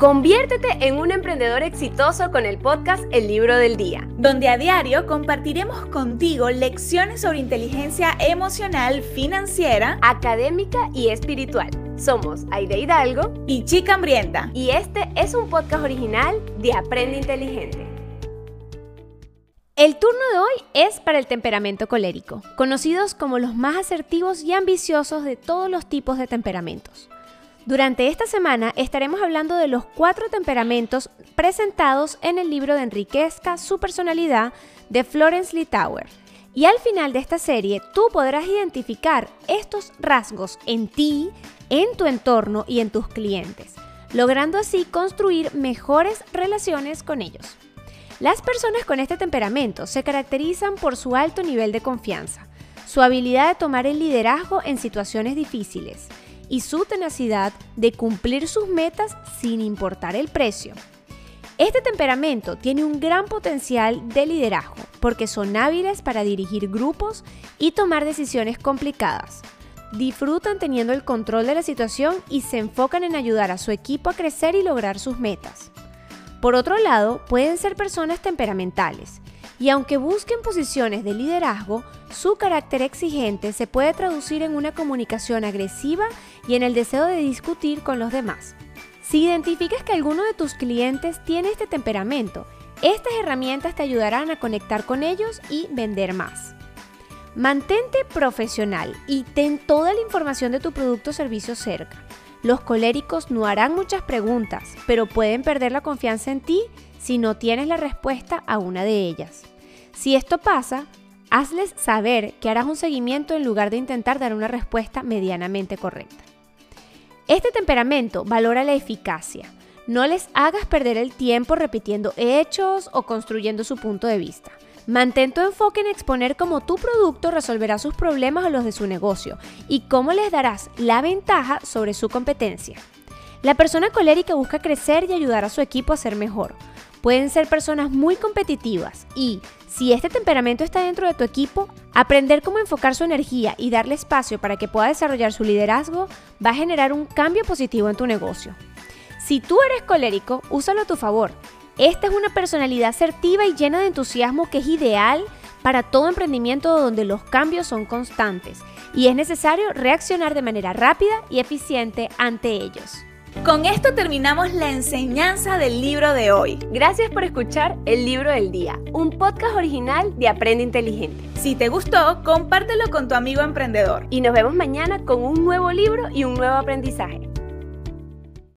Conviértete en un emprendedor exitoso con el podcast El Libro del Día, donde a diario compartiremos contigo lecciones sobre inteligencia emocional, financiera, académica y espiritual. Somos Aide Hidalgo y Chica Hambrienta. Y este es un podcast original de Aprende Inteligente. El turno de hoy es para el temperamento colérico, conocidos como los más asertivos y ambiciosos de todos los tipos de temperamentos. Durante esta semana estaremos hablando de los cuatro temperamentos presentados en el libro de Enriquezca su personalidad de Florence Litauer. Y al final de esta serie tú podrás identificar estos rasgos en ti, en tu entorno y en tus clientes, logrando así construir mejores relaciones con ellos. Las personas con este temperamento se caracterizan por su alto nivel de confianza, su habilidad de tomar el liderazgo en situaciones difíciles, y su tenacidad de cumplir sus metas sin importar el precio. Este temperamento tiene un gran potencial de liderazgo porque son hábiles para dirigir grupos y tomar decisiones complicadas. Disfrutan teniendo el control de la situación y se enfocan en ayudar a su equipo a crecer y lograr sus metas. Por otro lado, pueden ser personas temperamentales y aunque busquen posiciones de liderazgo, su carácter exigente se puede traducir en una comunicación agresiva y en el deseo de discutir con los demás. Si identificas que alguno de tus clientes tiene este temperamento, estas herramientas te ayudarán a conectar con ellos y vender más. Mantente profesional y ten toda la información de tu producto o servicio cerca. Los coléricos no harán muchas preguntas, pero pueden perder la confianza en ti si no tienes la respuesta a una de ellas. Si esto pasa, hazles saber que harás un seguimiento en lugar de intentar dar una respuesta medianamente correcta. Este temperamento valora la eficacia. No les hagas perder el tiempo repitiendo hechos o construyendo su punto de vista. Mantén tu enfoque en exponer cómo tu producto resolverá sus problemas o los de su negocio y cómo les darás la ventaja sobre su competencia. La persona colérica busca crecer y ayudar a su equipo a ser mejor. Pueden ser personas muy competitivas y, si este temperamento está dentro de tu equipo, aprender cómo enfocar su energía y darle espacio para que pueda desarrollar su liderazgo va a generar un cambio positivo en tu negocio. Si tú eres colérico, úsalo a tu favor. Esta es una personalidad asertiva y llena de entusiasmo que es ideal para todo emprendimiento donde los cambios son constantes y es necesario reaccionar de manera rápida y eficiente ante ellos. Con esto terminamos la enseñanza del libro de hoy. Gracias por escuchar El Libro del Día, un podcast original de Aprende Inteligente. Si te gustó, compártelo con tu amigo emprendedor. Y nos vemos mañana con un nuevo libro y un nuevo aprendizaje.